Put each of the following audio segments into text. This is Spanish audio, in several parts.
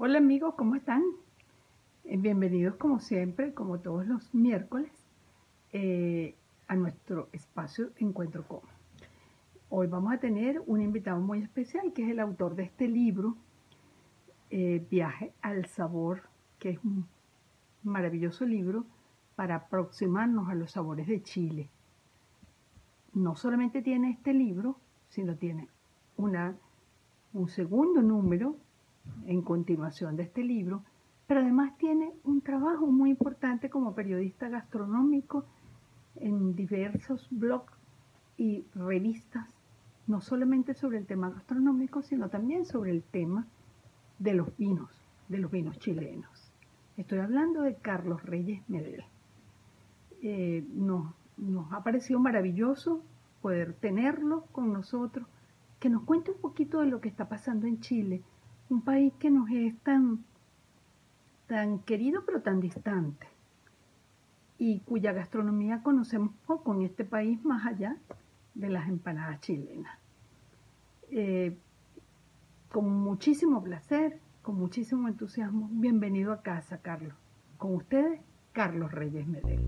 Hola amigos, ¿cómo están? Eh, bienvenidos como siempre, como todos los miércoles, eh, a nuestro espacio Encuentro Com. Hoy vamos a tener un invitado muy especial que es el autor de este libro, eh, Viaje al Sabor, que es un maravilloso libro para aproximarnos a los sabores de Chile. No solamente tiene este libro, sino tiene una, un segundo número en continuación de este libro, pero además tiene un trabajo muy importante como periodista gastronómico en diversos blogs y revistas, no solamente sobre el tema gastronómico, sino también sobre el tema de los vinos, de los vinos chilenos. Estoy hablando de Carlos Reyes Medel. Eh, nos, nos ha parecido maravilloso poder tenerlo con nosotros, que nos cuente un poquito de lo que está pasando en Chile un país que nos es tan, tan querido pero tan distante y cuya gastronomía conocemos poco en este país más allá de las empanadas chilenas. Eh, con muchísimo placer, con muchísimo entusiasmo, bienvenido a casa, Carlos. Con ustedes, Carlos Reyes Medel.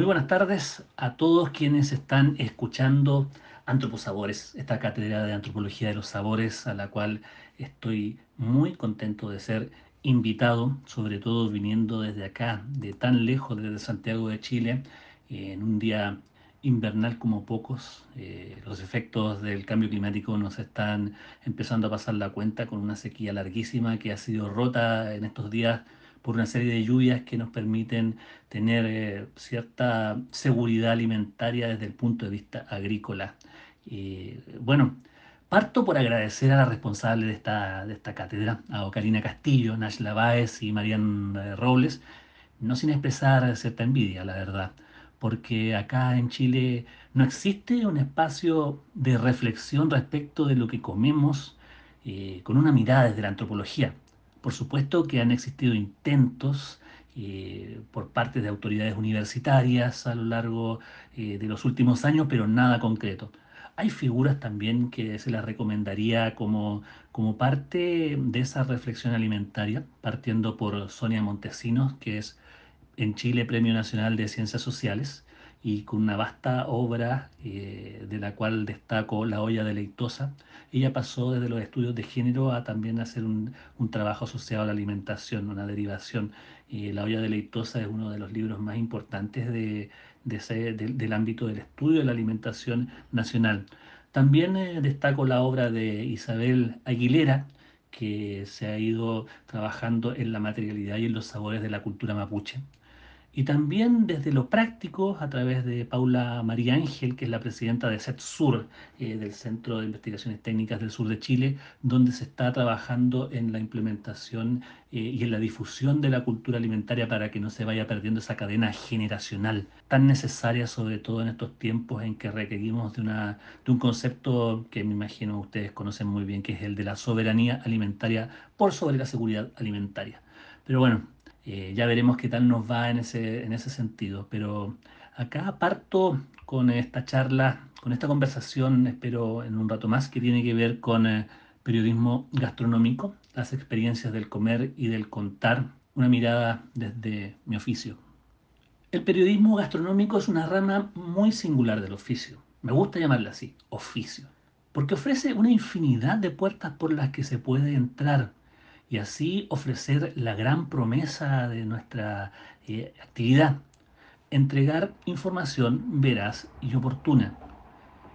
Muy buenas tardes a todos quienes están escuchando Antroposabores, esta cátedra de antropología de los sabores a la cual estoy muy contento de ser invitado, sobre todo viniendo desde acá, de tan lejos, desde Santiago de Chile, en un día invernal como pocos. Eh, los efectos del cambio climático nos están empezando a pasar la cuenta con una sequía larguísima que ha sido rota en estos días por una serie de lluvias que nos permiten tener eh, cierta seguridad alimentaria desde el punto de vista agrícola. bueno, parto por agradecer a la responsable de esta, de esta cátedra, a Ocarina Castillo, Nash Lavaez y Marian eh, Robles, no sin expresar cierta envidia, la verdad, porque acá en Chile no existe un espacio de reflexión respecto de lo que comemos eh, con una mirada desde la antropología. Por supuesto que han existido intentos eh, por parte de autoridades universitarias a lo largo eh, de los últimos años, pero nada concreto. Hay figuras también que se las recomendaría como, como parte de esa reflexión alimentaria, partiendo por Sonia Montesinos, que es en Chile Premio Nacional de Ciencias Sociales, y con una vasta obra eh, de la cual destaco La olla deleitosa. Ella pasó desde los estudios de género a también hacer un, un trabajo asociado a la alimentación, una derivación. Y La olla deleitosa es uno de los libros más importantes de, de ese, del ámbito del estudio de la alimentación nacional. También eh, destaco la obra de Isabel Aguilera, que se ha ido trabajando en la materialidad y en los sabores de la cultura mapuche y también desde lo práctico a través de Paula María Ángel, que es la presidenta de CETSUR, eh, del Centro de Investigaciones Técnicas del Sur de Chile, donde se está trabajando en la implementación eh, y en la difusión de la cultura alimentaria para que no se vaya perdiendo esa cadena generacional tan necesaria, sobre todo en estos tiempos en que requerimos de, una, de un concepto que me imagino ustedes conocen muy bien, que es el de la soberanía alimentaria por sobre la seguridad alimentaria. Pero bueno, eh, ya veremos qué tal nos va en ese, en ese sentido. Pero acá parto con esta charla, con esta conversación, espero en un rato más, que tiene que ver con eh, periodismo gastronómico, las experiencias del comer y del contar, una mirada desde mi oficio. El periodismo gastronómico es una rama muy singular del oficio. Me gusta llamarla así, oficio, porque ofrece una infinidad de puertas por las que se puede entrar y así ofrecer la gran promesa de nuestra eh, actividad, entregar información veraz y oportuna.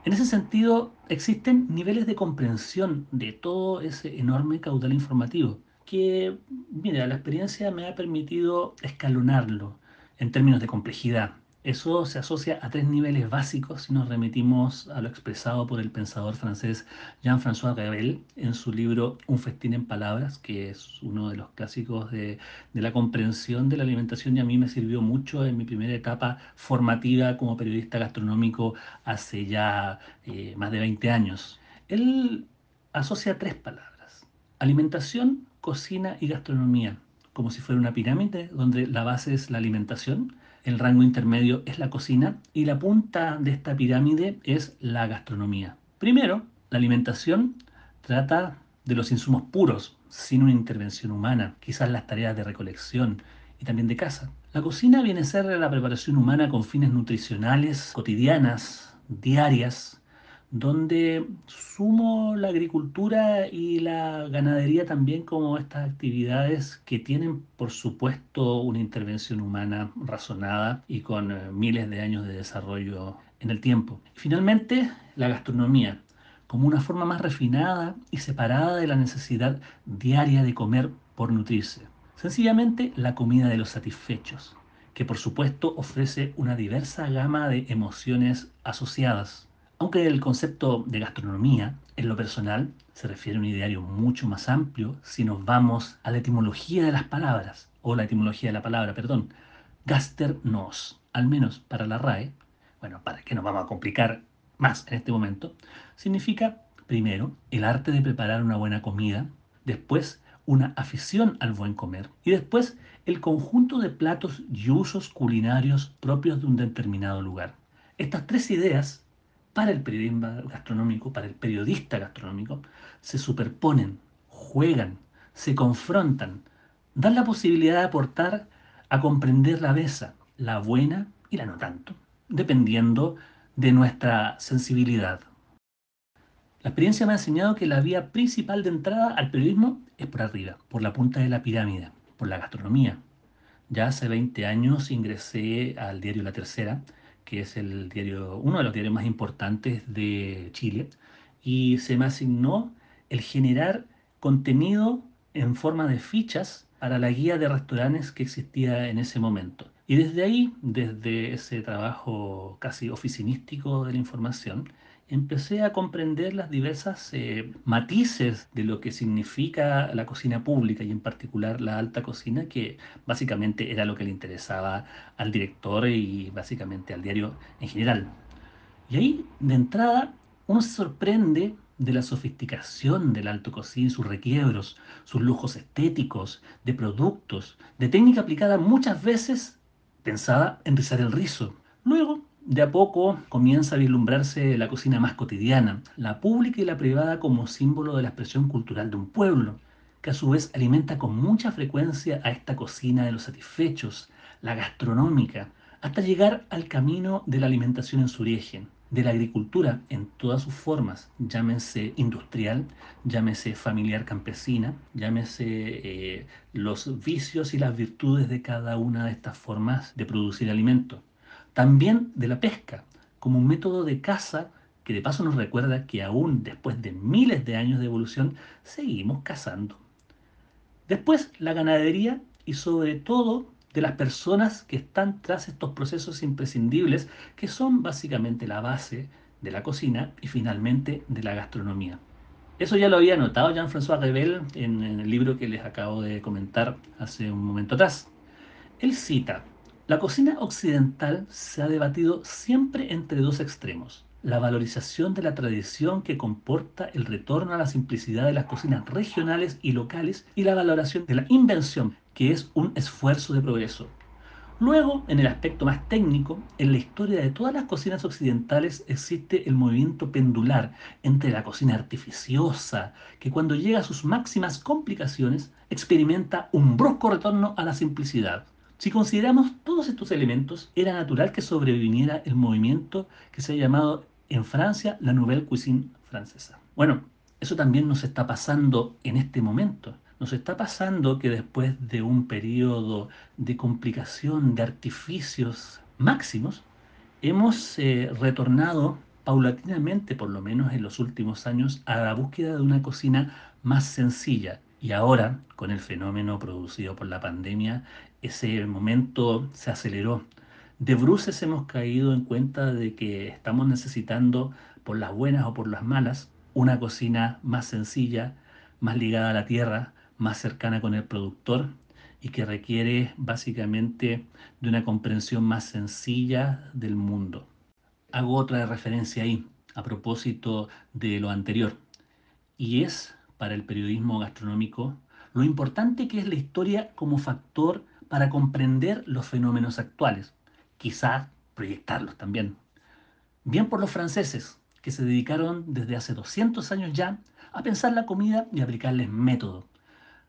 En ese sentido, existen niveles de comprensión de todo ese enorme caudal informativo que, mira, la experiencia me ha permitido escalonarlo en términos de complejidad. Eso se asocia a tres niveles básicos si nos remitimos a lo expresado por el pensador francés Jean-François Rebel en su libro Un festín en palabras, que es uno de los clásicos de, la comprensión de la alimentación y a mí me sirvió mucho en mi primera etapa formativa como periodista gastronómico hace ya eh, más de 20 años. Él asocia tres palabras, alimentación, cocina y gastronomía, como si fuera una pirámide donde la base es la alimentación el rango intermedio es la cocina y la punta de esta pirámide es la gastronomía. Primero, la alimentación trata de los insumos puros, sin una intervención humana, quizás las tareas de recolección y también de caza. La cocina viene a ser la preparación humana con fines nutricionales, cotidianas, diarias, donde sumo la agricultura y la ganadería también como estas actividades que tienen, por supuesto, una intervención humana razonada y con eh, miles de años de desarrollo en el tiempo. finalmente, la gastronomía, como una forma más refinada y separada de la necesidad diaria de comer por nutrirse. Sencillamente la comida de los satisfechos, que por supuesto ofrece una diversa gama de emociones asociadas. Aunque el concepto de gastronomía, en lo personal, se refiere a un ideario mucho más amplio si nos vamos a la etimología de las palabras, o la etimología de la palabra, perdón, gasternos, al menos para la RAE, bueno, para que nos vamos a complicar más en este momento, significa, primero, el arte de preparar una buena comida, después, una afición al buen comer y después el conjunto de platos y usos culinarios propios de un determinado lugar. Estas tres ideas, para el periodismo gastronómico, para el periodista gastronómico, se superponen, juegan, se confrontan, dan la posibilidad de aportar a comprender la besa, la buena y la no tanto, dependiendo de nuestra sensibilidad. La experiencia me ha enseñado que la vía principal de entrada al periodismo es por arriba, por la punta de la pirámide, por la gastronomía. Ya hace 20 años ingresé al diario La Tercera, que es el diario, uno de los diarios más importantes de Chile, y se me asignó el generar contenido en forma de fichas para la guía de restaurantes que existía en ese momento. Y desde ahí, desde ese trabajo casi oficinístico de la información, empecé a comprender las diversas eh, matices de lo que significa la cocina pública y en particular la alta cocina, que básicamente era lo que le interesaba al director y básicamente al diario en general. Y ahí, de entrada, uno se sorprende de la sofisticación del alto cocina, sus requiebros, sus lujos estéticos, de productos, de técnica aplicada muchas veces pensada en rizar el rizo. Luego, de a poco comienza a vislumbrarse la cocina más cotidiana, la pública y la privada como símbolo de la expresión cultural de un pueblo, que a su vez alimenta con mucha frecuencia a esta cocina de los satisfechos, la gastronómica, hasta llegar al camino de la alimentación en su origen, de la agricultura en todas sus formas, llámese industrial, llámese familiar campesina, llámese eh, los vicios y las virtudes de cada una de estas formas de producir alimento. También de la pesca, como un método de caza que de paso nos recuerda que aún después de miles de años de evolución seguimos cazando. Después la ganadería y sobre todo de las personas que están tras estos procesos imprescindibles que son básicamente la base de la cocina y finalmente de la gastronomía. Eso ya lo había notado Jean-François Rebel en el libro que les acabo de comentar hace un momento atrás. Él cita, la cocina occidental se ha debatido siempre entre dos extremos, la valorización de la tradición que comporta el retorno a la simplicidad de las cocinas regionales y locales y la valoración de la invención que es un esfuerzo de progreso. Luego, en el aspecto más técnico, en la historia de todas las cocinas occidentales existe el movimiento pendular entre la cocina artificiosa, que cuando llega a sus máximas complicaciones, experimenta un brusco retorno a la simplicidad. Si consideramos todos estos elementos, era natural que sobreviviera el movimiento que se ha llamado en Francia la Nouvelle Cuisine francesa. Bueno, eso también nos está pasando en este momento. Nos está pasando que después de un periodo de complicación, de artificios máximos, hemos eh, retornado paulatinamente, por lo menos en los últimos años, a la búsqueda de una cocina más sencilla. Y ahora, con el fenómeno producido por la pandemia, ese momento se aceleró. De bruces hemos caído en cuenta de que estamos necesitando, por las buenas o por las malas, una cocina más sencilla, más ligada a la tierra, más cercana con el productor y que requiere básicamente de una comprensión más sencilla del mundo. Hago otra referencia ahí a propósito de lo anterior y es para el periodismo gastronómico lo importante que es la historia como factor para comprender los fenómenos actuales. quizá proyectarlos también. Bien por los franceses, que se dedicaron desde hace 200 años ya a pensar la comida y aplicarles método.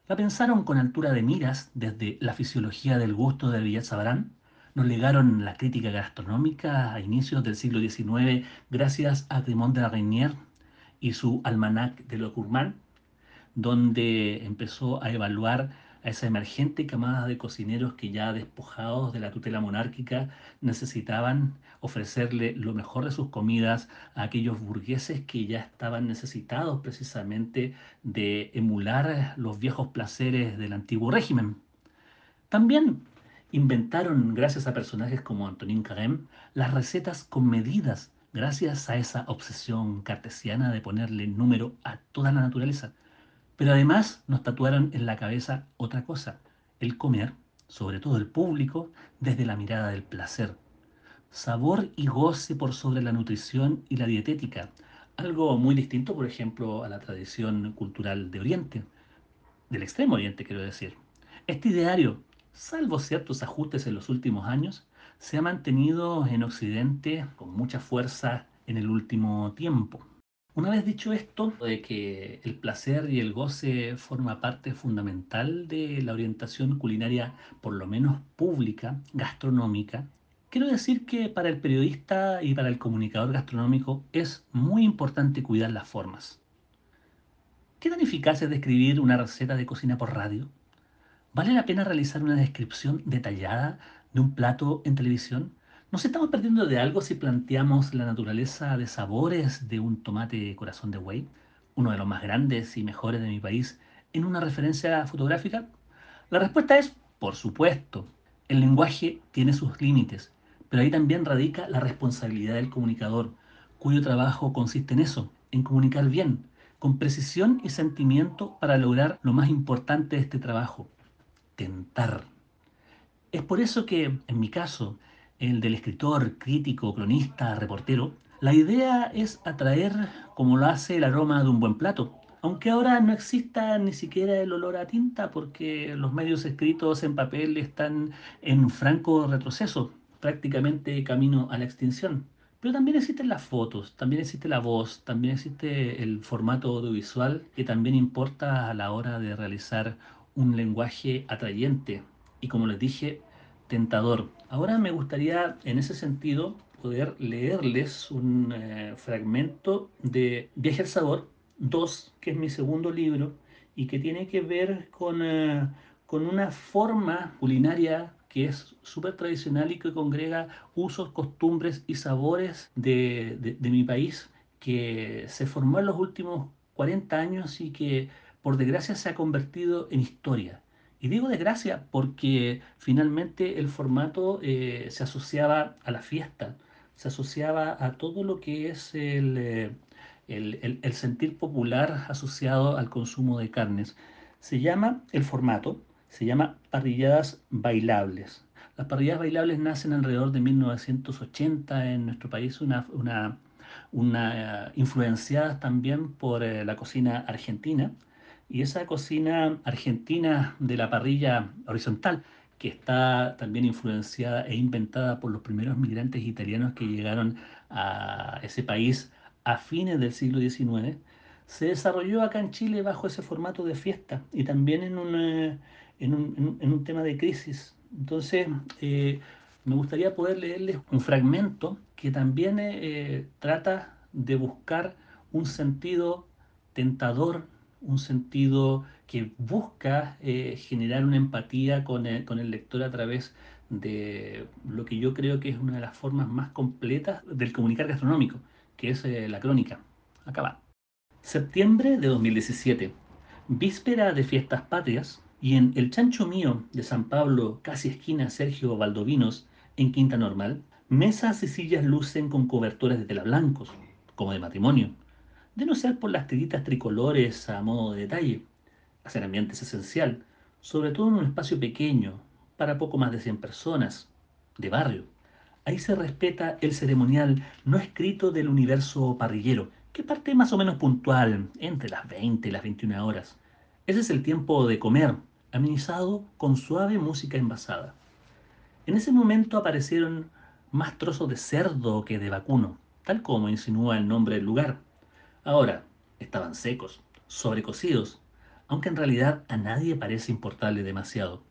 La pensaron con altura de miras desde la fisiología del gusto de Villet Sabrán, nos legaron la crítica gastronómica a inicios del siglo XIX gracias a Clément de la Reynière y su Almanac de lo Gourmand, donde empezó a evaluar a esa emergente camada de cocineros que ya despojados de la tutela monárquica necesitaban ofrecerle lo mejor de sus comidas a aquellos burgueses que ya estaban necesitados precisamente de emular los viejos placeres del antiguo régimen. También inventaron, gracias a personajes como Antonin Carême, las recetas con medidas, gracias a esa obsesión cartesiana de ponerle número a toda la naturaleza. Pero además nos tatuaron en la cabeza otra cosa, el comer, sobre todo el público, desde la mirada del placer. Sabor y goce por sobre la nutrición y la dietética, algo muy distinto, por ejemplo, a la tradición cultural de Oriente, del Extremo Oriente, quiero decir. Este ideario, salvo ciertos ajustes en los últimos años, se ha mantenido en Occidente con mucha fuerza en el último tiempo. Una vez dicho esto, de que el placer y el goce forma parte fundamental de la orientación culinaria, por lo menos pública, gastronómica, quiero decir que para el periodista y para el comunicador gastronómico es muy importante cuidar las formas. ¿Qué tan eficaz es describir una receta de cocina por radio? ¿Vale la pena realizar una descripción detallada de un plato en televisión? ¿Nos estamos perdiendo de algo si planteamos la naturaleza de sabores de un tomate corazón de buey, uno de los más grandes y mejores de mi país, en una referencia fotográfica? La respuesta es, por supuesto. El lenguaje tiene sus límites, pero ahí también radica la responsabilidad del comunicador, cuyo trabajo consiste en eso, en comunicar bien, con precisión y sentimiento para lograr lo más importante de este trabajo, tentar. Es por eso que, en mi caso, el del escritor, crítico, cronista, reportero, la idea es atraer como lo hace el aroma de un buen plato. Aunque ahora no exista ni siquiera el olor a tinta porque los medios escritos en papel están en franco retroceso, prácticamente camino a la extinción. Pero también existen las fotos, también existe la voz, también existe el formato audiovisual que también importa a la hora de realizar un lenguaje atrayente y como les dije, tentador. Ahora me gustaría, en ese sentido, poder leerles un eh, fragmento de Viaje al Sabor 2, que es mi segundo libro, y que tiene que ver con, eh, con una forma culinaria que es súper tradicional y que congrega usos, costumbres y sabores de, de, de mi país, que se formó en los últimos 40 años y que por desgracia se ha convertido en historia y digo desgracia porque finalmente el formato eh, se asociaba a la fiesta, se asociaba a todo lo que es eh, el, el, sentir popular asociado al consumo de carnes. Se llama el formato, se llama parrilladas bailables. Las parrilladas bailables nacen alrededor de 1980 en nuestro país, una, una, una influenciadas también por eh, la cocina argentina y esa cocina argentina de la parrilla horizontal, que está también influenciada e inventada por los primeros migrantes italianos que llegaron a ese país a fines del siglo XIX, se desarrolló acá en Chile bajo ese formato de fiesta y también en un, eh, en un, en un tema de crisis. Entonces, eh, me gustaría poder leerles un fragmento que también eh, trata de buscar un sentido tentador un sentido que busca eh, generar una empatía con el, con el, lector a través de lo que yo creo que es una de las formas más completas del comunicar gastronómico, que es eh, la crónica. Acá va. Septiembre de 2017, víspera de fiestas patrias, y en El Chancho Mío de San Pablo, casi esquina Sergio Valdovinos, en Quinta Normal, mesas y sillas lucen con cobertores de tela blancos, como de matrimonio de no ser por las tiritas tricolores a modo de detalle. Hacer ambiente es esencial, sobre todo en un espacio pequeño, para poco más de 100 personas, de barrio. Ahí se respeta el ceremonial no escrito del universo parrillero, que parte más o menos puntual, entre las 20 y las 21 horas. Ese es el tiempo de comer, amenizado con suave música envasada. En ese momento aparecieron más trozos de cerdo que de vacuno, tal como insinúa el nombre del lugar. Ahora, estaban secos, sobrecocidos, aunque en realidad a nadie parece importarle demasiado.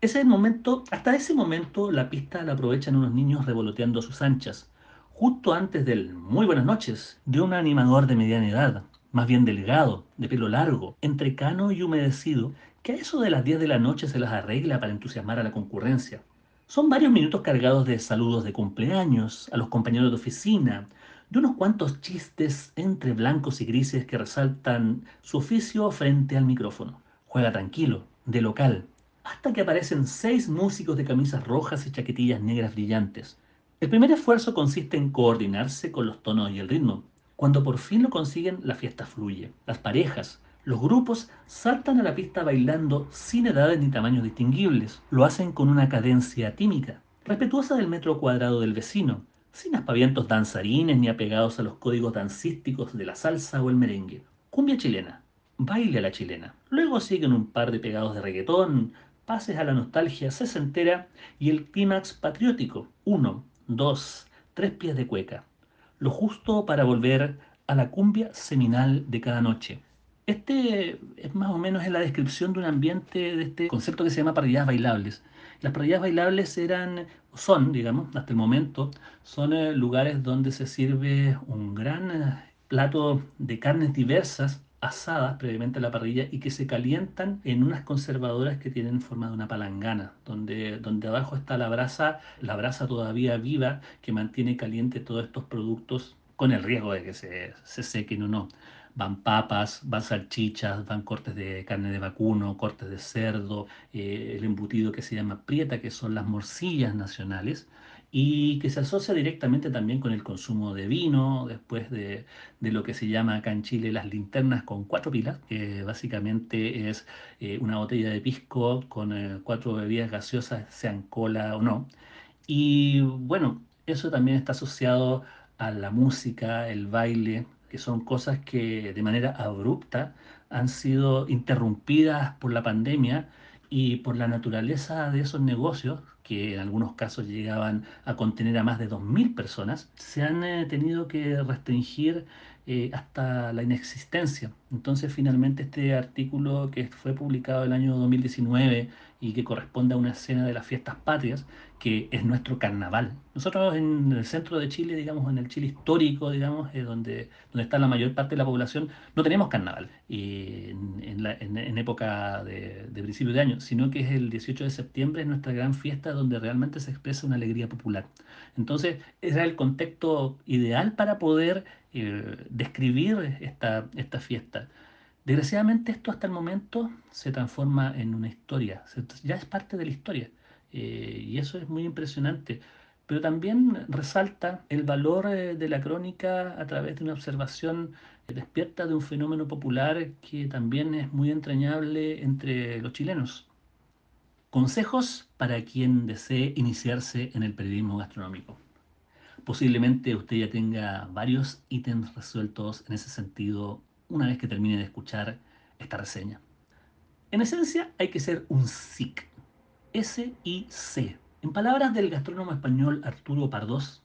Ese momento, hasta ese momento la pista la aprovechan unos niños revoloteando sus anchas, justo antes del muy buenas noches de un animador de mediana edad, más bien delgado, de pelo largo, entrecano y humedecido, que a eso de las 10 de la noche se las arregla para entusiasmar a la concurrencia. Son varios minutos cargados de saludos de cumpleaños, a los compañeros de oficina, de unos cuantos chistes entre blancos y grises que resaltan su oficio frente al micrófono. Juega tranquilo, de local, hasta que aparecen seis músicos de camisas rojas y chaquetillas negras brillantes. El primer esfuerzo consiste en coordinarse con los tonos y el ritmo. Cuando por fin lo consiguen, la fiesta fluye. Las parejas, los grupos saltan a la pista bailando sin edades ni tamaños distinguibles. Lo hacen con una cadencia tímica, respetuosa del metro cuadrado del vecino, sin aspavientos danzarines ni apegados a los códigos dancísticos de la salsa o el merengue. Cumbia chilena, baile a la chilena. Luego siguen un par de pegados de reggaetón, pases a la nostalgia sesentera y el clímax patriótico. Uno, dos, tres pies de cueca lo justo para volver a la cumbia seminal de cada noche. Este es más o menos en la descripción de un ambiente de este concepto que se llama parrilladas bailables. Las parrilladas bailables eran, son, digamos, hasta el momento, son eh, lugares donde se sirve un gran eh, plato de carnes diversas asadas previamente a la parrilla y que se calientan en unas conservadoras que tienen forma de una palangana, donde, donde abajo está la brasa, la brasa todavía viva que mantiene caliente todos estos productos con el riesgo de que se, se sequen o no. Van papas, van salchichas, van cortes de carne de vacuno, cortes de cerdo, eh, el embutido que se llama prieta, que son las morcillas nacionales, y que se asocia directamente también con el consumo de vino, después de, lo que se llama acá en Chile las linternas con cuatro pilas, que básicamente es eh, una botella de pisco con eh, cuatro bebidas gaseosas, sean cola o no. Y bueno, eso también está asociado a la música, el baile, que son cosas que de manera abrupta han sido interrumpidas por la pandemia y por la naturaleza de esos negocios que en algunos casos llegaban a contener a más de 2.000 personas, se han eh, tenido que restringir eh, hasta la inexistencia. Entonces finalmente este artículo que fue publicado el año 2019 y que corresponde a una escena de las fiestas patrias, que es nuestro carnaval. Nosotros en el centro de Chile, digamos, en el Chile histórico, digamos, eh, donde, donde está la mayor parte de la población, no tenemos carnaval y en, época de, de principio de año, sino que es el 18 de septiembre, es nuestra gran fiesta donde realmente se expresa una alegría popular. Entonces, era el contexto ideal para poder describir esta, esta fiesta. Desgraciadamente esto hasta el momento se transforma en una historia, ya es parte de la historia eh, y eso es muy impresionante. Pero también resalta el valor eh, de la crónica a través de una observación despierta de un fenómeno popular que también es muy entrañable entre los chilenos. Consejos para quien desee iniciarse en el periodismo gastronómico. Posiblemente usted ya tenga varios ítems resueltos en ese sentido una vez que termine de escuchar esta reseña. En esencia hay que ser un SIC, S-I-C. En palabras del gastrónomo español Arturo Pardós,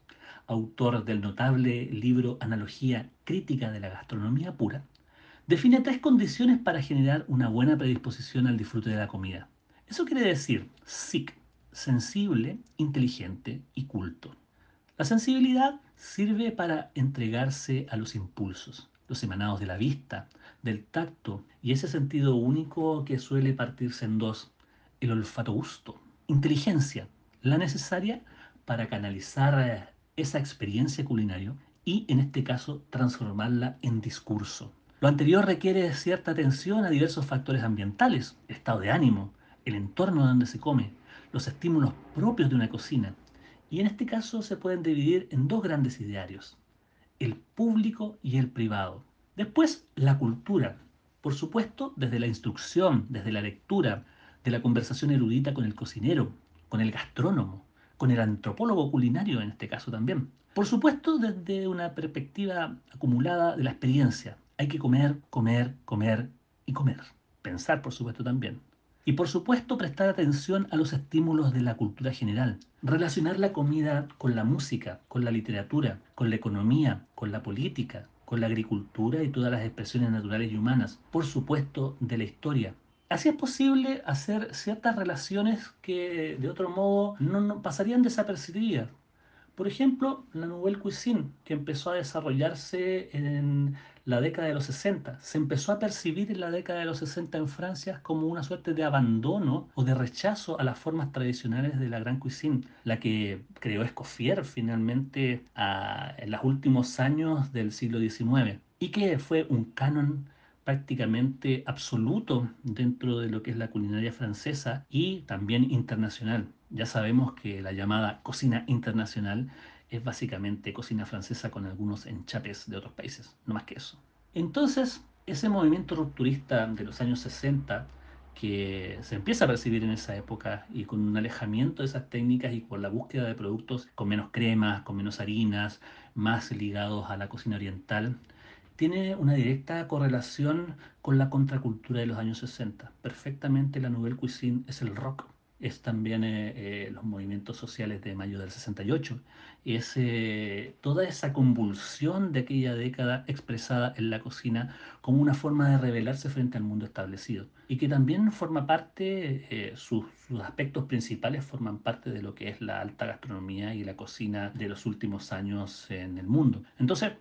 autor del notable libro Analogía Crítica de la Gastronomía Pura, define tres condiciones para generar una buena predisposición al disfrute de la comida. Eso quiere decir SIC, sensible, inteligente y culto. La sensibilidad sirve para entregarse a los impulsos, los emanados de la vista, del tacto y ese sentido único que suele partirse en dos, el olfato gusto. Inteligencia, la necesaria para canalizar esa experiencia culinaria y, en este caso, transformarla en discurso. Lo anterior requiere cierta atención a diversos factores ambientales, estado de ánimo, el entorno donde se come, los estímulos propios de una cocina, y en este caso se pueden dividir en dos grandes idearios, el público y el privado. Después, la cultura, por supuesto, desde la instrucción, desde la lectura, de la conversación erudita con el cocinero, con el gastrónomo, con el antropólogo culinario en este caso también. Por supuesto, desde una perspectiva acumulada de la experiencia. Hay que comer, comer, comer y comer. Pensar, por supuesto, también. Y por supuesto prestar atención a los estímulos de la cultura general. Relacionar la comida con la música, con la literatura, con la economía, con la política, con la agricultura y todas las expresiones naturales y humanas. Por supuesto, de la historia. Así es posible hacer ciertas relaciones que de otro modo no, pasarían desapercibidas. Por ejemplo, la Nouvelle Cuisine, que empezó a desarrollarse en la década de los 60. Se empezó a percibir en la década de los 60 en Francia como una suerte de abandono o de rechazo a las formas tradicionales de la Gran Cuisine, la que creó Escoffier finalmente en los últimos años del siglo XIX y que fue un canon prácticamente absoluto dentro de lo que es la culinaria francesa y también internacional. Ya sabemos que la llamada cocina internacional es básicamente cocina francesa con algunos enchapes de otros países, no más que eso. Entonces, ese movimiento rupturista de los años 60 que se empieza a percibir en esa época y con un alejamiento de esas técnicas y con la búsqueda de productos con menos cremas, con menos harinas, más ligados a la cocina oriental, tiene una directa correlación con la contracultura de los años 60. Perfectamente la Nouvelle Cuisine es el rock es también eh, eh, los movimientos sociales de mayo del 68, es eh, toda esa convulsión de aquella década expresada en la cocina como una forma de rebelarse frente al mundo establecido y que también forma parte, sus, sus, aspectos principales forman parte de lo que es la alta gastronomía y la cocina de los últimos años en el mundo. Entonces,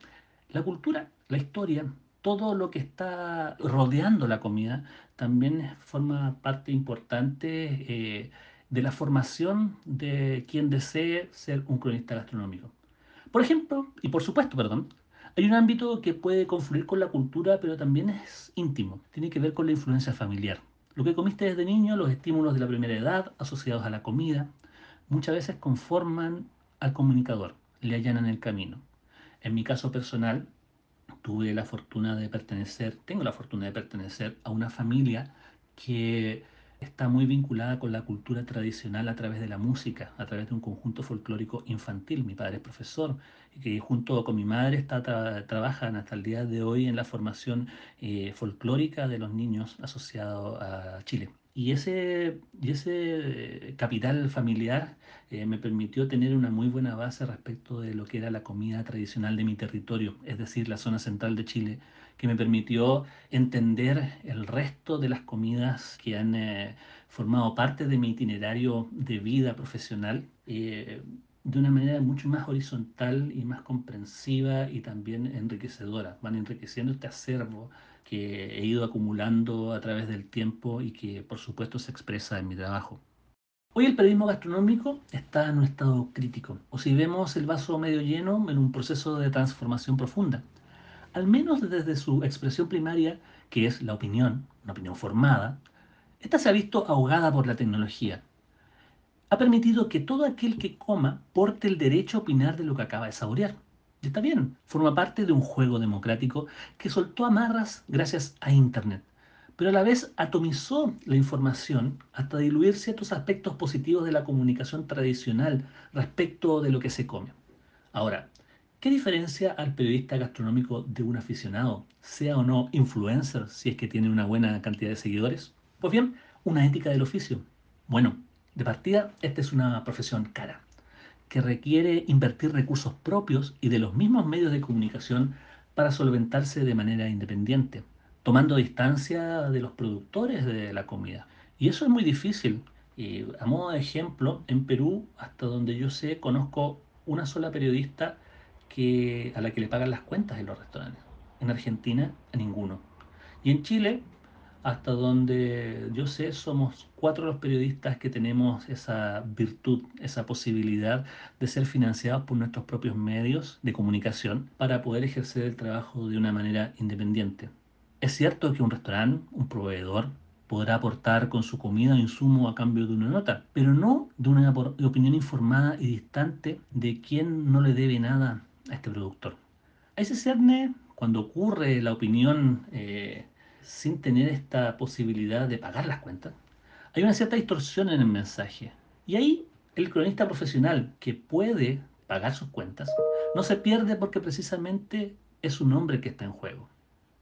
la cultura, la historia, todo lo que está rodeando la comida también forma parte importante eh, de la formación de quien desee ser un cronista gastronómico. Por ejemplo, y por supuesto, perdón, hay un ámbito que puede confluir con la cultura, pero también es íntimo, tiene que ver con la influencia familiar. Lo que comiste desde niño, los estímulos de la primera edad asociados a la comida, muchas veces conforman al comunicador, le allanan el camino. En mi caso personal, tuve la fortuna de pertenecer, tengo la fortuna de pertenecer a una familia que está muy vinculada con la cultura tradicional a través de la música, a través de un conjunto folclórico infantil. Mi padre es profesor que junto con mi madre está, trabajan hasta el día de hoy en la formación eh, folclórica de los niños asociados a Chile. Y ese, y ese capital familiar eh, me permitió tener una muy buena base respecto de lo que era la comida tradicional de mi territorio, es decir, la zona central de Chile, que me permitió entender el resto de las comidas que han eh, formado parte de mi itinerario de vida profesional. Eh, de una manera mucho más horizontal y más comprensiva y también enriquecedora. Van enriqueciendo este acervo que he ido acumulando a través del tiempo y que por supuesto se expresa en mi trabajo. Hoy el periodismo gastronómico está en un estado crítico, o si vemos el vaso medio lleno, en un proceso de transformación profunda. Al menos desde su expresión primaria, que es la opinión, una opinión formada, esta se ha visto ahogada por la tecnología, ha permitido que todo aquel que coma porte el derecho a opinar de lo que acaba de saborear. Y está bien, forma parte de un juego democrático que soltó amarras gracias a Internet, pero a la vez atomizó la información hasta diluir ciertos aspectos positivos de la comunicación tradicional respecto de lo que se come. Ahora, ¿qué diferencia al periodista gastronómico de un aficionado, sea o no influencer, si es que tiene una buena cantidad de seguidores? Pues bien, una ética del oficio. Bueno, de partida, esta es una profesión cara, que requiere invertir recursos propios y de los mismos medios de comunicación para solventarse de manera independiente, tomando distancia de los productores de la comida. Y eso es muy difícil. A modo de ejemplo, en Perú, hasta donde yo sé, conozco una sola periodista a la que le pagan las cuentas en los restaurantes. En Argentina, a ninguno. Y en Chile, hasta donde yo sé, somos cuatro los periodistas que tenemos esa virtud, esa posibilidad de ser financiados por nuestros propios medios de comunicación para poder ejercer el trabajo de una manera independiente. Es cierto que un restaurante, un proveedor, podrá aportar con su comida o insumo a cambio de una nota, pero no de una opinión informada y distante de quien no le debe nada a este productor. A ese cierne, cuando ocurre la opinión eh, sin tener esta posibilidad de pagar las cuentas, hay una cierta distorsión en el mensaje. Y ahí el cronista profesional que puede pagar sus cuentas no se pierde porque precisamente es un hombre que está en juego.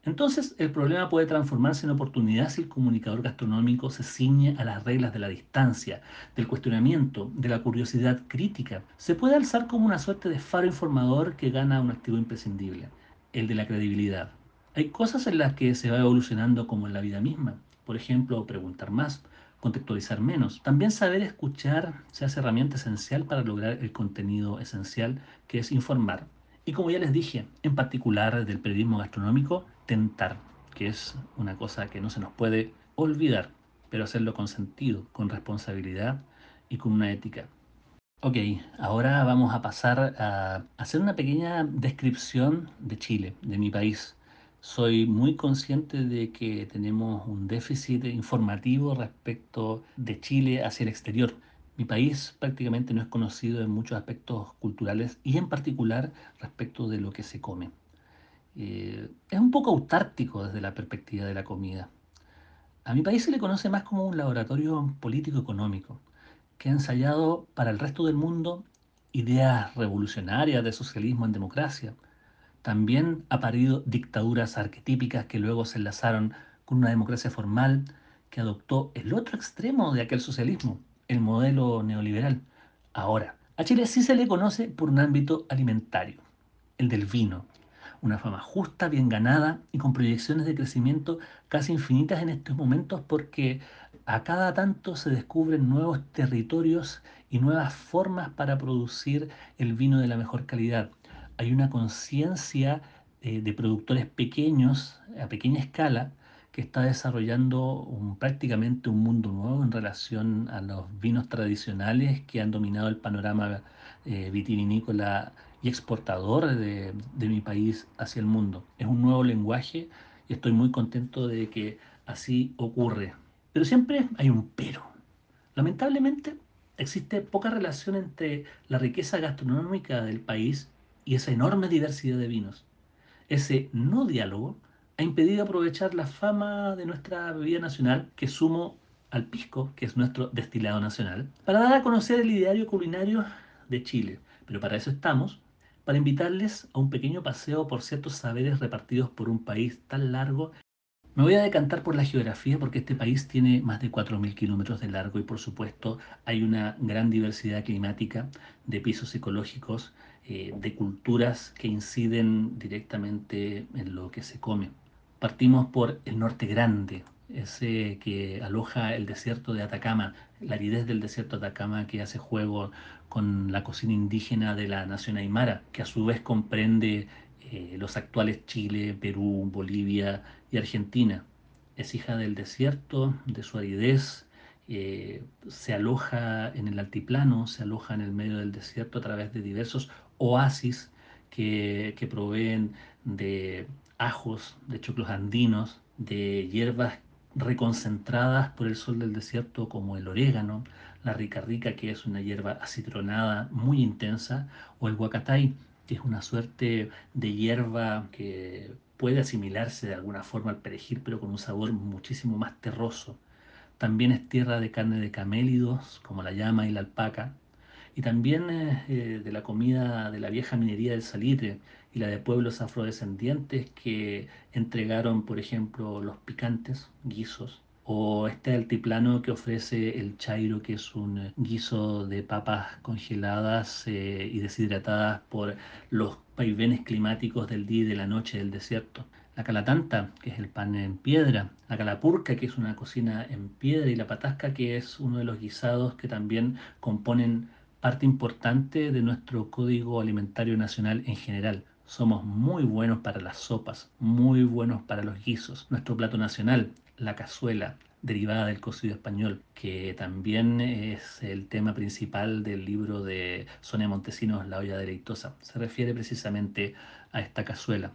Entonces, el problema puede transformarse en oportunidad si el comunicador gastronómico se ciñe a las reglas de la distancia, del cuestionamiento, de la curiosidad crítica. Se puede alzar como una suerte de faro informador que gana un activo imprescindible, el de la credibilidad. Hay cosas en las que se va evolucionando como en la vida misma. Por ejemplo, preguntar más, contextualizar menos. También saber escuchar se hace herramienta esencial para lograr el contenido esencial que es informar. Y como ya les dije, en particular del periodismo gastronómico, tentar, que es una cosa que no se nos puede olvidar, pero hacerlo con sentido, con responsabilidad y con una ética. Ok, ahora vamos a pasar a hacer una pequeña descripción de Chile, de mi país. Soy muy consciente de que tenemos un déficit informativo respecto de Chile hacia el exterior. Mi país prácticamente no es conocido en muchos aspectos culturales y en particular respecto de lo que se come. Eh, es un poco autártico desde la perspectiva de la comida. A mi país se le conoce más como un laboratorio político-económico, que ha ensayado para el resto del mundo ideas revolucionarias de socialismo en democracia. También ha parido dictaduras arquetípicas que luego se enlazaron con una democracia formal que adoptó el otro extremo de aquel socialismo, el modelo neoliberal. Ahora, a Chile sí se le conoce por un ámbito alimentario, el del vino, una fama justa, bien ganada y con proyecciones de crecimiento casi infinitas en estos momentos porque a cada tanto se descubren nuevos territorios y nuevas formas para producir el vino de la mejor calidad. Hay una conciencia eh, de productores pequeños, a pequeña escala, que está desarrollando prácticamente un mundo nuevo en relación a los vinos tradicionales que han dominado el panorama eh, vitivinícola y exportador de, de mi país hacia el mundo. Es un nuevo lenguaje y estoy muy contento de que así ocurre. Pero siempre hay un pero. Lamentablemente existe poca relación entre la riqueza gastronómica del país y esa enorme diversidad de vinos. Ese no diálogo ha impedido aprovechar la fama de nuestra bebida nacional, que sumo al pisco, que es nuestro destilado nacional, para dar a conocer el ideario culinario de Chile. Pero para eso estamos para invitarles a un pequeño paseo por ciertos saberes repartidos por un país tan largo. Me voy a decantar por la geografía porque este país tiene más de 4.000 kilómetros de largo y por supuesto hay una gran diversidad climática de pisos ecológicos, eh, de culturas que inciden directamente en lo que se come. Partimos por el norte grande, ese que aloja el desierto de Atacama, la aridez del desierto de Atacama que hace juego con la cocina indígena de la nación aymara, que a su vez comprende eh, los actuales Chile, Perú, Bolivia y Argentina. Es hija del desierto, de su aridez, eh, se aloja en el altiplano, se aloja en el medio del desierto a través de diversos oasis que, que proveen de ajos, de choclos andinos, de hierbas reconcentradas por el sol del desierto como el orégano, la rica rica que es una hierba acitronada muy intensa, o el huacatay, que es una suerte de hierba que puede asimilarse de alguna forma al perejil, pero con un sabor muchísimo más terroso. También es tierra de carne de camélidos, como la llama y la alpaca, y también eh, de la comida de la vieja minería del salitre y la de pueblos afrodescendientes que entregaron, por ejemplo, los picantes, guisos, o este altiplano que ofrece el chairo, que es un guiso de papas congeladas eh, y deshidratadas por los vaivenes climáticos del día y de la noche del desierto. La calatanta, que es el pan en piedra, la calapurca, que es una cocina en piedra, y la patasca, que es uno de los guisados que también componen parte importante de nuestro código alimentario nacional en general. Somos muy buenos para las sopas, muy buenos para los guisos. Nuestro plato nacional, la cazuela, derivada del cocido español, que también es el tema principal del libro de Sonia Montesinos, La olla deleitosa. Se refiere precisamente a esta cazuela.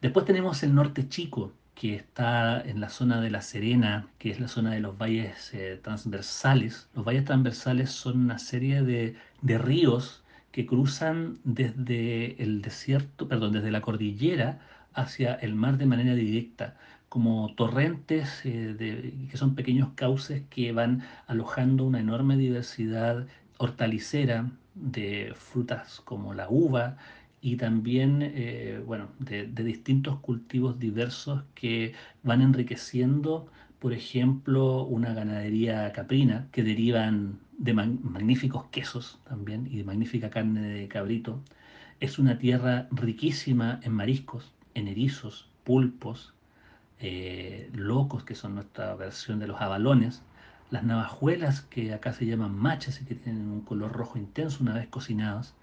Después tenemos el norte chico, que está en la zona de La Serena, que es la zona de los valles eh, transversales. Los valles transversales son una serie de, de, ríos que cruzan desde el desierto, perdón, desde la cordillera hacia el mar de manera directa, como torrentes eh, que son pequeños cauces que van alojando una enorme diversidad hortalicera de frutas como la uva, y también eh, bueno, de, distintos cultivos diversos que van enriqueciendo, por ejemplo, una ganadería caprina que derivan de magníficos quesos también y de magnífica carne de cabrito. Es una tierra riquísima en mariscos, en erizos, pulpos, eh, locos, que son nuestra versión de los abalones, las navajuelas, que acá se llaman machas y que tienen un color rojo intenso una vez cocinadas,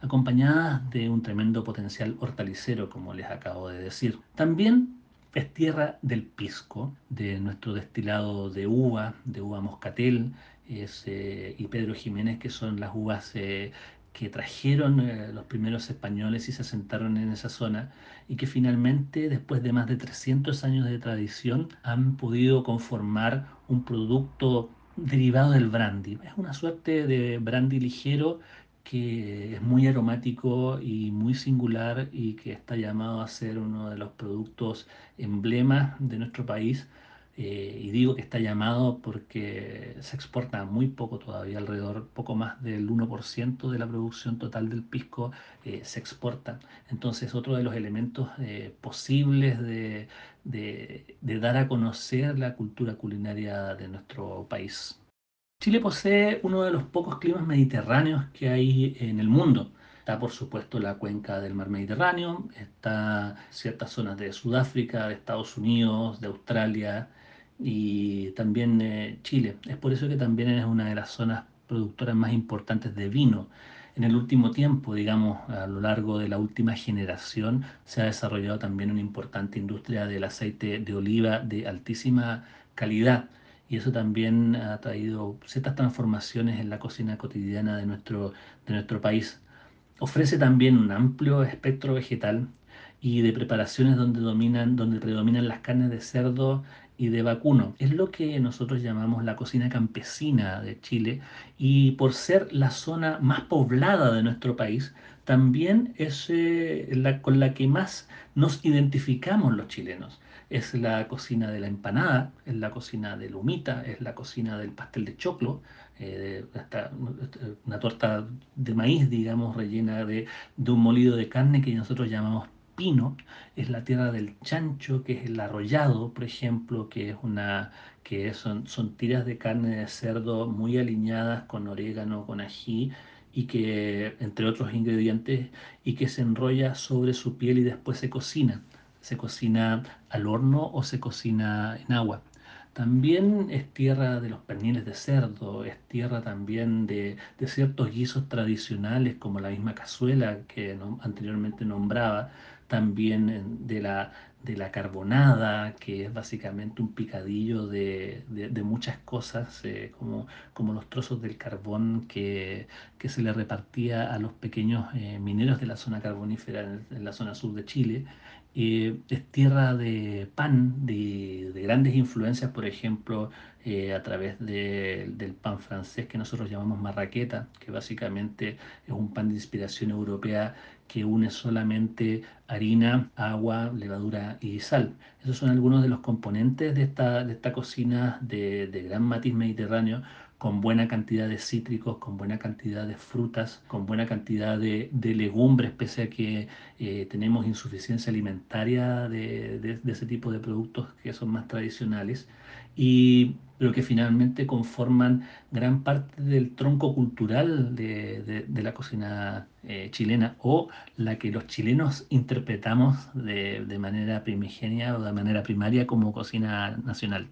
acompañadas de un tremendo potencial hortalicero, como les acabo de decir. También es tierra del pisco, de nuestro destilado de uva, de uva moscatel, eh, y Pedro Jiménez, que son las uvas eh, que trajeron eh, los primeros españoles y se asentaron en esa zona y que finalmente, después de más de 300 años de tradición, han podido conformar un producto derivado del brandy. Es una suerte de brandy ligero que es muy aromático y muy singular y que está llamado a ser uno de los productos emblemas de nuestro país eh, y digo que está llamado porque se exporta muy poco todavía, alrededor poco más del 1% de la producción total del pisco eh, se exporta. Entonces, otro de los elementos eh, posibles de, de dar a conocer la cultura culinaria de nuestro país. Chile posee uno de los pocos climas mediterráneos que hay en el mundo. Está, por supuesto, la cuenca del mar Mediterráneo, está ciertas zonas de Sudáfrica, de Estados Unidos, de Australia, y también eh, Chile. Es por eso que también es una de las zonas productoras más importantes de vino. En el último tiempo, digamos, a lo largo de la última generación, se ha desarrollado también una importante industria del aceite de oliva de altísima calidad. Y eso también ha traído ciertas transformaciones en la cocina cotidiana de nuestro, de nuestro país. Ofrece también un amplio espectro vegetal y de preparaciones donde, dominan, donde predominan las carnes de cerdo y de vacuno. Es lo que nosotros llamamos la cocina campesina de Chile y por ser la zona más poblada de nuestro país, también es eh, la con la que más nos identificamos los chilenos. Es la cocina de la empanada, es la cocina de humita, es la cocina del pastel de choclo, eh, una torta de maíz, digamos, rellena de, de un molido de carne que nosotros llamamos pino, es la tierra del chancho, que es el arrollado, por ejemplo, que es una que son, son tiras de carne de cerdo muy alineadas con orégano, con ají y que entre otros ingredientes y que se enrolla sobre su piel y después se cocina. Se cocina al horno o se cocina en agua. También es tierra de los perniles de cerdo, es tierra también de, de ciertos guisos tradicionales como la misma cazuela que anteriormente nombraba, también de la, de la carbonada, que es básicamente un picadillo de, muchas cosas, eh, como, como los trozos del carbón que, se le repartía a los pequeños eh, mineros de la zona carbonífera en, la zona sur de Chile. Eh, es tierra de pan, de, grandes influencias, por ejemplo, a través del pan francés que nosotros llamamos marraqueta, que básicamente es un pan de inspiración europea que une solamente harina, agua, levadura y sal. Esos son algunos de los componentes de esta, de esta cocina de, gran matiz mediterráneo con buena cantidad de cítricos, con buena cantidad de frutas, con buena cantidad de, legumbres, pese a que eh, tenemos insuficiencia alimentaria de, ese tipo de productos que son más tradicionales. Y pero que finalmente conforman gran parte del tronco cultural de, la cocina eh, chilena o la que los chilenos interpretamos de, manera primigenia o de manera primaria como cocina nacional.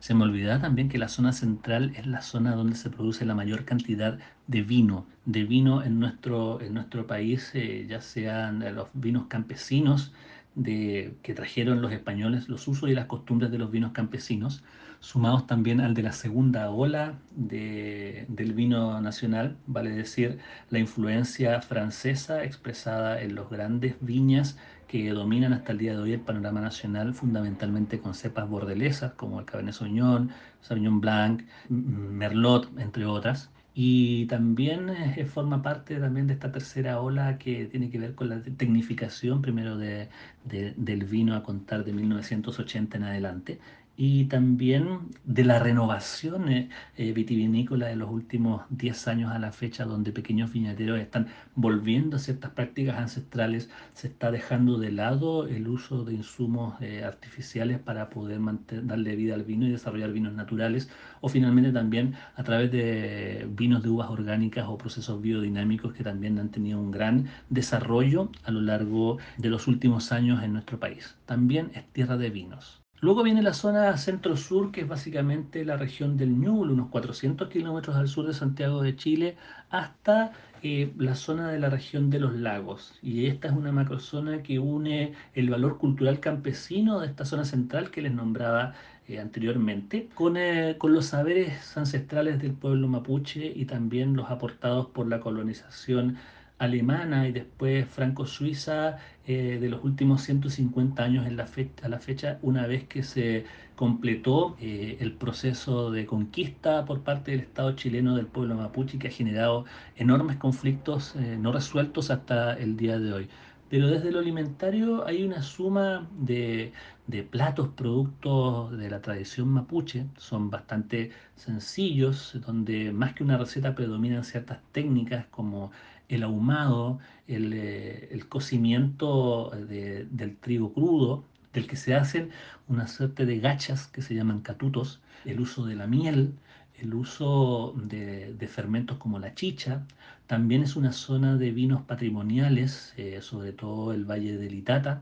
Se me olvidaba también que la zona central es la zona donde se produce la mayor cantidad de vino, de vino en nuestro, en nuestro país, eh, ya sean los vinos campesinos de, que trajeron los españoles, los usos y las costumbres de los vinos campesinos, sumados también al de la segunda ola del vino nacional, vale decir, la influencia francesa expresada en los grandes viñas que dominan hasta el día de hoy el panorama nacional, fundamentalmente con cepas bordelesas como el Cabernet Sauvignon, Sauvignon Blanc, Merlot, entre otras. Y también eh, forma parte también de esta tercera ola que tiene que ver con la tecnificación primero de, del vino a contar de 1980 en adelante y también de la renovación eh, eh, vitivinícola de los últimos 10 años a la fecha, donde pequeños viñateros están volviendo a ciertas prácticas ancestrales, se está dejando de lado el uso de insumos eh, artificiales para poder darle vida al vino y desarrollar vinos naturales, o finalmente también a través de vinos de uvas orgánicas o procesos biodinámicos que también han tenido un gran desarrollo a lo largo de los últimos años en nuestro país. También es tierra de vinos. Luego viene la zona centro-sur, que es básicamente la región del Ñuble, unos 400 kilómetros al sur de Santiago de Chile, hasta eh, la zona de la región de los lagos. Y esta es una macrozona que une el valor cultural campesino de esta zona central que les nombraba eh, anteriormente, con, eh, con los saberes ancestrales del pueblo mapuche y también los aportados por la colonización alemana y después franco-suiza eh, de los últimos 150 años a la fecha, una vez que se completó eh, el proceso de conquista por parte del Estado chileno del pueblo mapuche que ha generado enormes conflictos eh, no resueltos hasta el día de hoy. Pero desde lo alimentario hay una suma de, de platos, productos de la tradición mapuche, son bastante sencillos, donde más que una receta predominan ciertas técnicas como el ahumado, el, eh, cocimiento del trigo crudo, del que se hacen una suerte de gachas que se llaman catutos, el uso de la miel, el uso de, fermentos como la chicha, también es una zona de vinos patrimoniales, eh, sobre todo el Valle del Itata,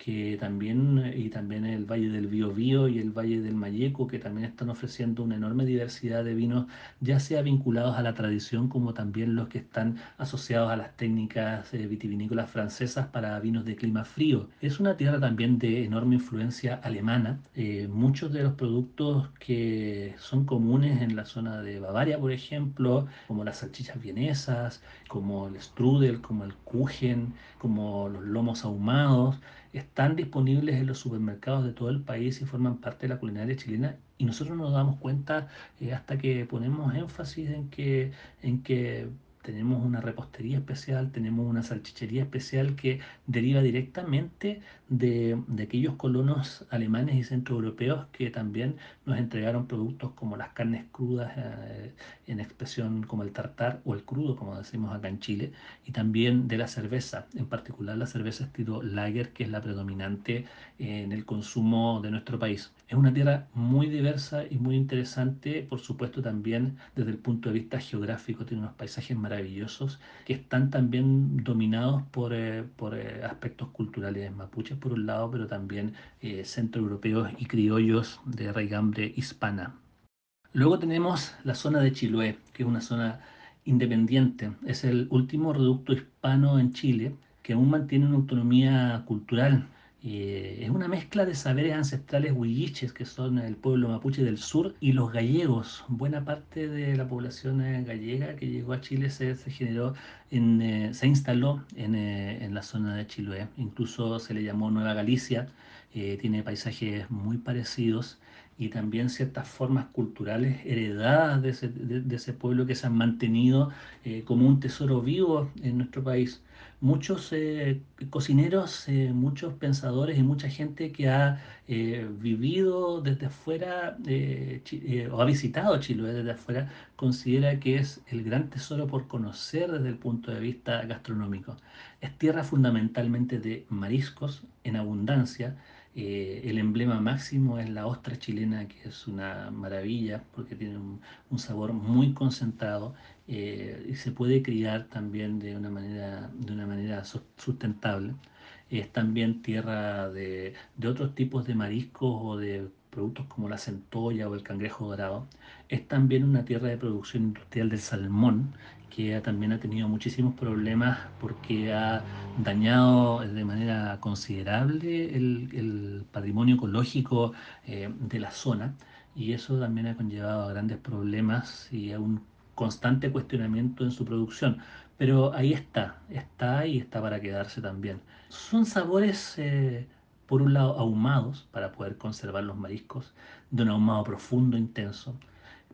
que también, y también el Valle del Biobío y el Valle del Mayeco, que también están ofreciendo una enorme diversidad de vinos, ya sea vinculados a la tradición como también los que están asociados a las técnicas eh, vitivinícolas francesas para vinos de clima frío. Es una tierra también de enorme influencia alemana. Eh, muchos de los productos que son comunes en la zona de Bavaria, por ejemplo, como las salchichas vienesas, como el strudel, como el kuchen, como los lomos ahumados, están disponibles en los supermercados de todo el país y forman parte de la culinaria chilena y nosotros nos damos cuenta eh, hasta que ponemos énfasis en que, en que tenemos una repostería especial, tenemos una salchichería especial que deriva directamente de, aquellos colonos alemanes y centroeuropeos que también nos entregaron productos como las carnes crudas eh, en expresión como el tartar o el crudo, como decimos acá en Chile, y también de la cerveza, en particular la cerveza estilo lager, que es la predominante en el consumo de nuestro país. Es una tierra muy diversa y muy interesante, por supuesto también desde el punto de vista geográfico, tiene unos paisajes maravillosos que están también dominados por, eh, por eh, aspectos culturales mapuches por un lado, pero también eh, centroeuropeos y criollos de raigambre hispana. Luego tenemos la zona de Chiloé, que es una zona independiente. Es el último reducto hispano en Chile que aún mantiene una autonomía cultural eh, es una mezcla de saberes ancestrales huilliches, que son el pueblo mapuche del sur, y los gallegos. Buena parte de la población eh, gallega que llegó a Chile se, generó, en, eh, se instaló en, la zona de Chiloé. Incluso se le llamó Nueva Galicia. tiene paisajes muy parecidos y también ciertas formas culturales heredadas de ese, de, ese pueblo que se han mantenido como un tesoro vivo en nuestro país. Muchos eh, cocineros, eh, muchos pensadores y mucha gente que ha vivido desde afuera o ha visitado Chile desde afuera considera que es el gran tesoro por conocer desde el punto de vista gastronómico. Es tierra fundamentalmente de mariscos en abundancia eh, el emblema máximo es la ostra chilena, que es una maravilla porque tiene un, sabor muy concentrado eh, y se puede criar también de una manera, de una manera sustentable. Es también tierra de, de otros tipos de mariscos o de productos como la centolla o el cangrejo dorado. Es también una tierra de producción industrial del salmón que también ha tenido muchísimos problemas porque ha dañado de manera considerable el, patrimonio ecológico eh, de la zona y eso también ha conllevado a grandes problemas y a un constante cuestionamiento en su producción. Pero ahí está, está y está para quedarse también. Son sabores, eh, por un lado, ahumados para poder conservar los mariscos, de un ahumado profundo, intenso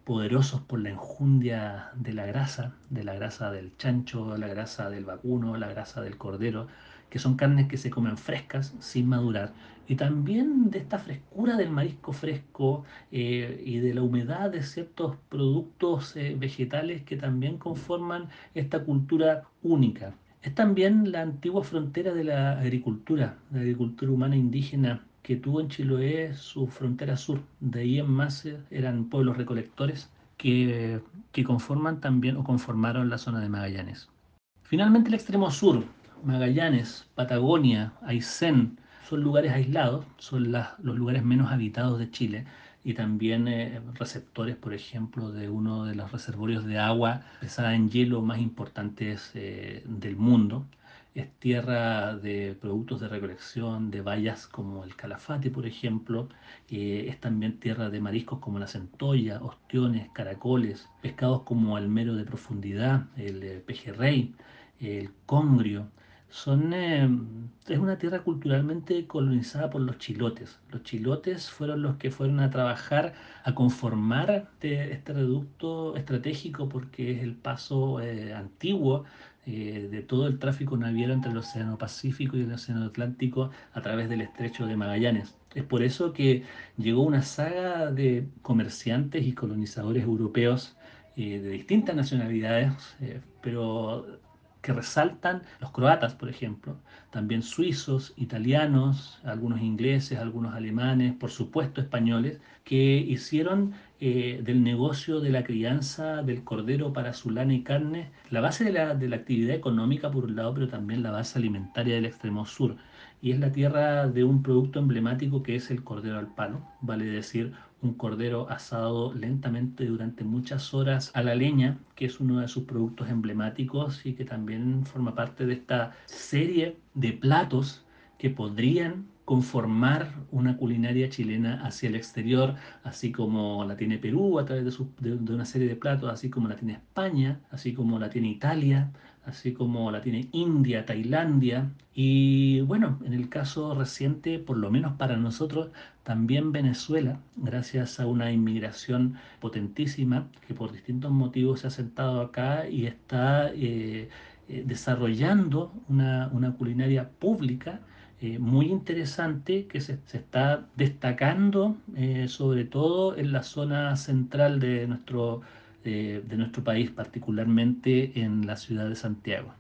poderosos por la enjundia de la grasa, de la grasa del chancho, la grasa del vacuno, la grasa del cordero, que son carnes que se comen frescas, sin madurar, y también de esta frescura del marisco fresco eh, y de la humedad de ciertos productos eh, vegetales que también conforman esta cultura única. Es también la antigua frontera de la agricultura, la agricultura humana indígena que tuvo en Chiloé su frontera sur. De ahí en más eh, eran pueblos recolectores que, que conforman también o conformaron la zona de Magallanes. Finalmente el extremo sur, Magallanes, Patagonia, Aysén, son lugares aislados, son los lugares menos habitados de Chile y también eh, receptores, por ejemplo, de uno de los reservorios de agua pesada en hielo más importantes eh, del mundo. Es tierra de productos de recolección, de bayas como el calafate, por ejemplo. Eh, es también tierra de mariscos como la centolla, ostiones, caracoles, pescados como el mero de profundidad, el pejerrey, el congrio son, eh, es una tierra culturalmente colonizada por los chilotes. Los chilotes fueron los que fueron a trabajar, a conformar este, este reducto estratégico porque es el paso eh, antiguo eh, de todo el tráfico naviero entre el Océano Pacífico y el Océano Atlántico a través del estrecho de Magallanes. Es por eso que llegó una saga de comerciantes y colonizadores europeos de distintas nacionalidades, pero que resaltan los croatas, por ejemplo, también suizos, italianos, algunos ingleses, algunos alemanes, por supuesto españoles, que hicieron eh, del negocio de la crianza del cordero para su lana y carne la base de la, de la actividad económica por un lado, pero también la base alimentaria del extremo sur. Y es la tierra de un producto emblemático que es el cordero al palo, vale decir, un cordero asado lentamente durante muchas horas a la leña, que es uno de sus productos emblemáticos y que también forma parte de esta serie de platos que podrían conformar una culinaria chilena hacia el exterior, así como la tiene Perú a través de, una serie de platos, así como la tiene España, así como la tiene Italia, así como la tiene India, Tailandia y bueno, en el caso reciente, por lo menos para nosotros, también Venezuela, gracias a una inmigración potentísima que por distintos motivos se ha sentado acá y está eh, eh, desarrollando una, una culinaria pública eh, muy interesante que se, está destacando sobre todo en la zona central de nuestro, de nuestro país, particularmente en la ciudad de Santiago.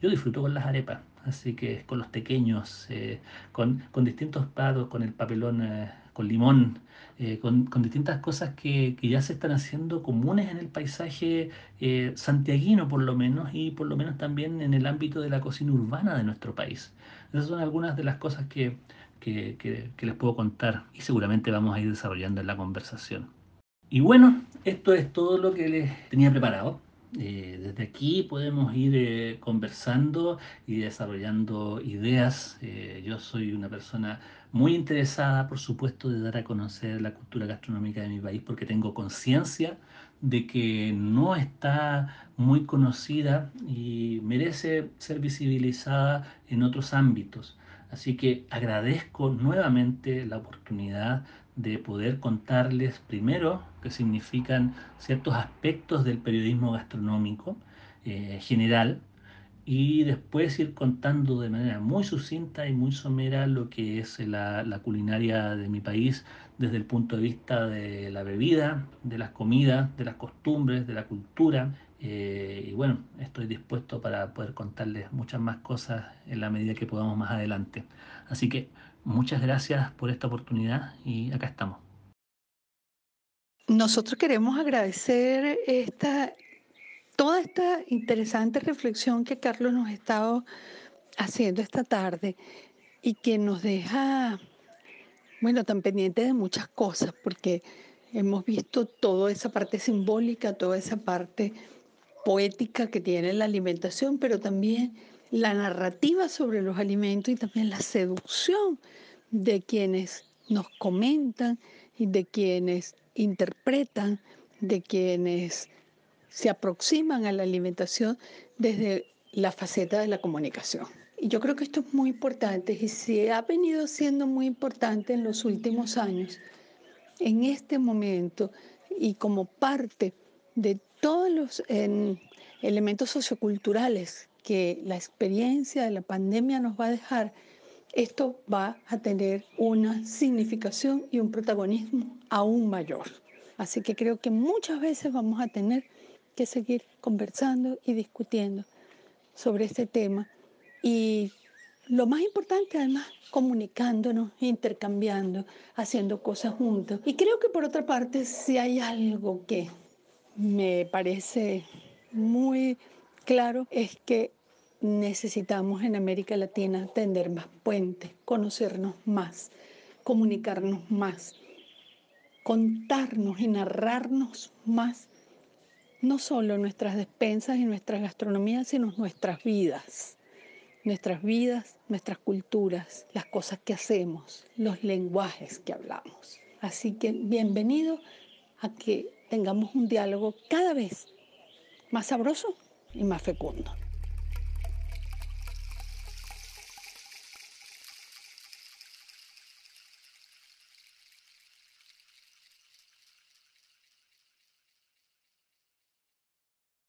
Yo disfruto con las arepas, así que con los pequeños, eh, con, con, distintos platos, con el papelón con limón, con, con, distintas cosas que, que, ya se están haciendo comunes en el paisaje santiaguino por lo menos y por lo menos también en el ámbito de la cocina urbana de nuestro país. Esas son algunas de las cosas que, les puedo contar y seguramente vamos a ir desarrollando en la conversación. Y bueno, esto es todo lo que les tenía preparado. Eh, desde aquí podemos ir eh, conversando y desarrollando ideas. Eh, yo soy una persona muy interesada, por supuesto, de dar a conocer la cultura gastronómica de mi país porque tengo conciencia de que no está muy conocida y merece ser visibilizada en otros ámbitos. Así que agradezco nuevamente la oportunidad de poder contarles primero qué significan ciertos aspectos del periodismo gastronómico eh, general, y después ir contando de manera muy sucinta y muy somera lo que es la, culinaria de mi país desde el punto de vista de la bebida, de las comidas, de las costumbres, de la cultura. Eh, y bueno, estoy dispuesto para poder contarles muchas más cosas en la medida que podamos más adelante. Así que muchas gracias por esta oportunidad y acá estamos. Nosotros queremos agradecer esta toda esta interesante reflexión que Carlos nos ha estado haciendo esta tarde y que nos deja, bueno, tan pendiente de muchas cosas, porque hemos visto toda esa parte simbólica, toda esa parte poética que tiene la alimentación, pero también la narrativa sobre los alimentos y también la seducción de quienes nos comentan y de quienes interpretan, de quienes se aproximan a la alimentación desde la faceta de la comunicación. Y yo creo que esto es muy importante y se ha venido siendo muy importante en los últimos años, en este momento y como parte de todos los elementos socioculturales que la experiencia de la pandemia nos va a dejar, esto va a tener una significación y un protagonismo aún mayor. Así que creo que muchas veces vamos a tener que seguir conversando y discutiendo sobre este tema y lo más importante además comunicándonos, intercambiando, haciendo cosas juntos. Y creo que por otra parte si hay algo que me parece muy claro es que necesitamos en América Latina tender más puentes, conocernos más, comunicarnos más, contarnos y narrarnos más, no solo nuestras despensas y nuestras gastronomías, sino nuestras vidas, nuestras vidas, nuestras culturas, las cosas que hacemos, los lenguajes que hablamos. Así que bienvenido a que tengamos un diálogo cada vez más sabroso y más fecundo.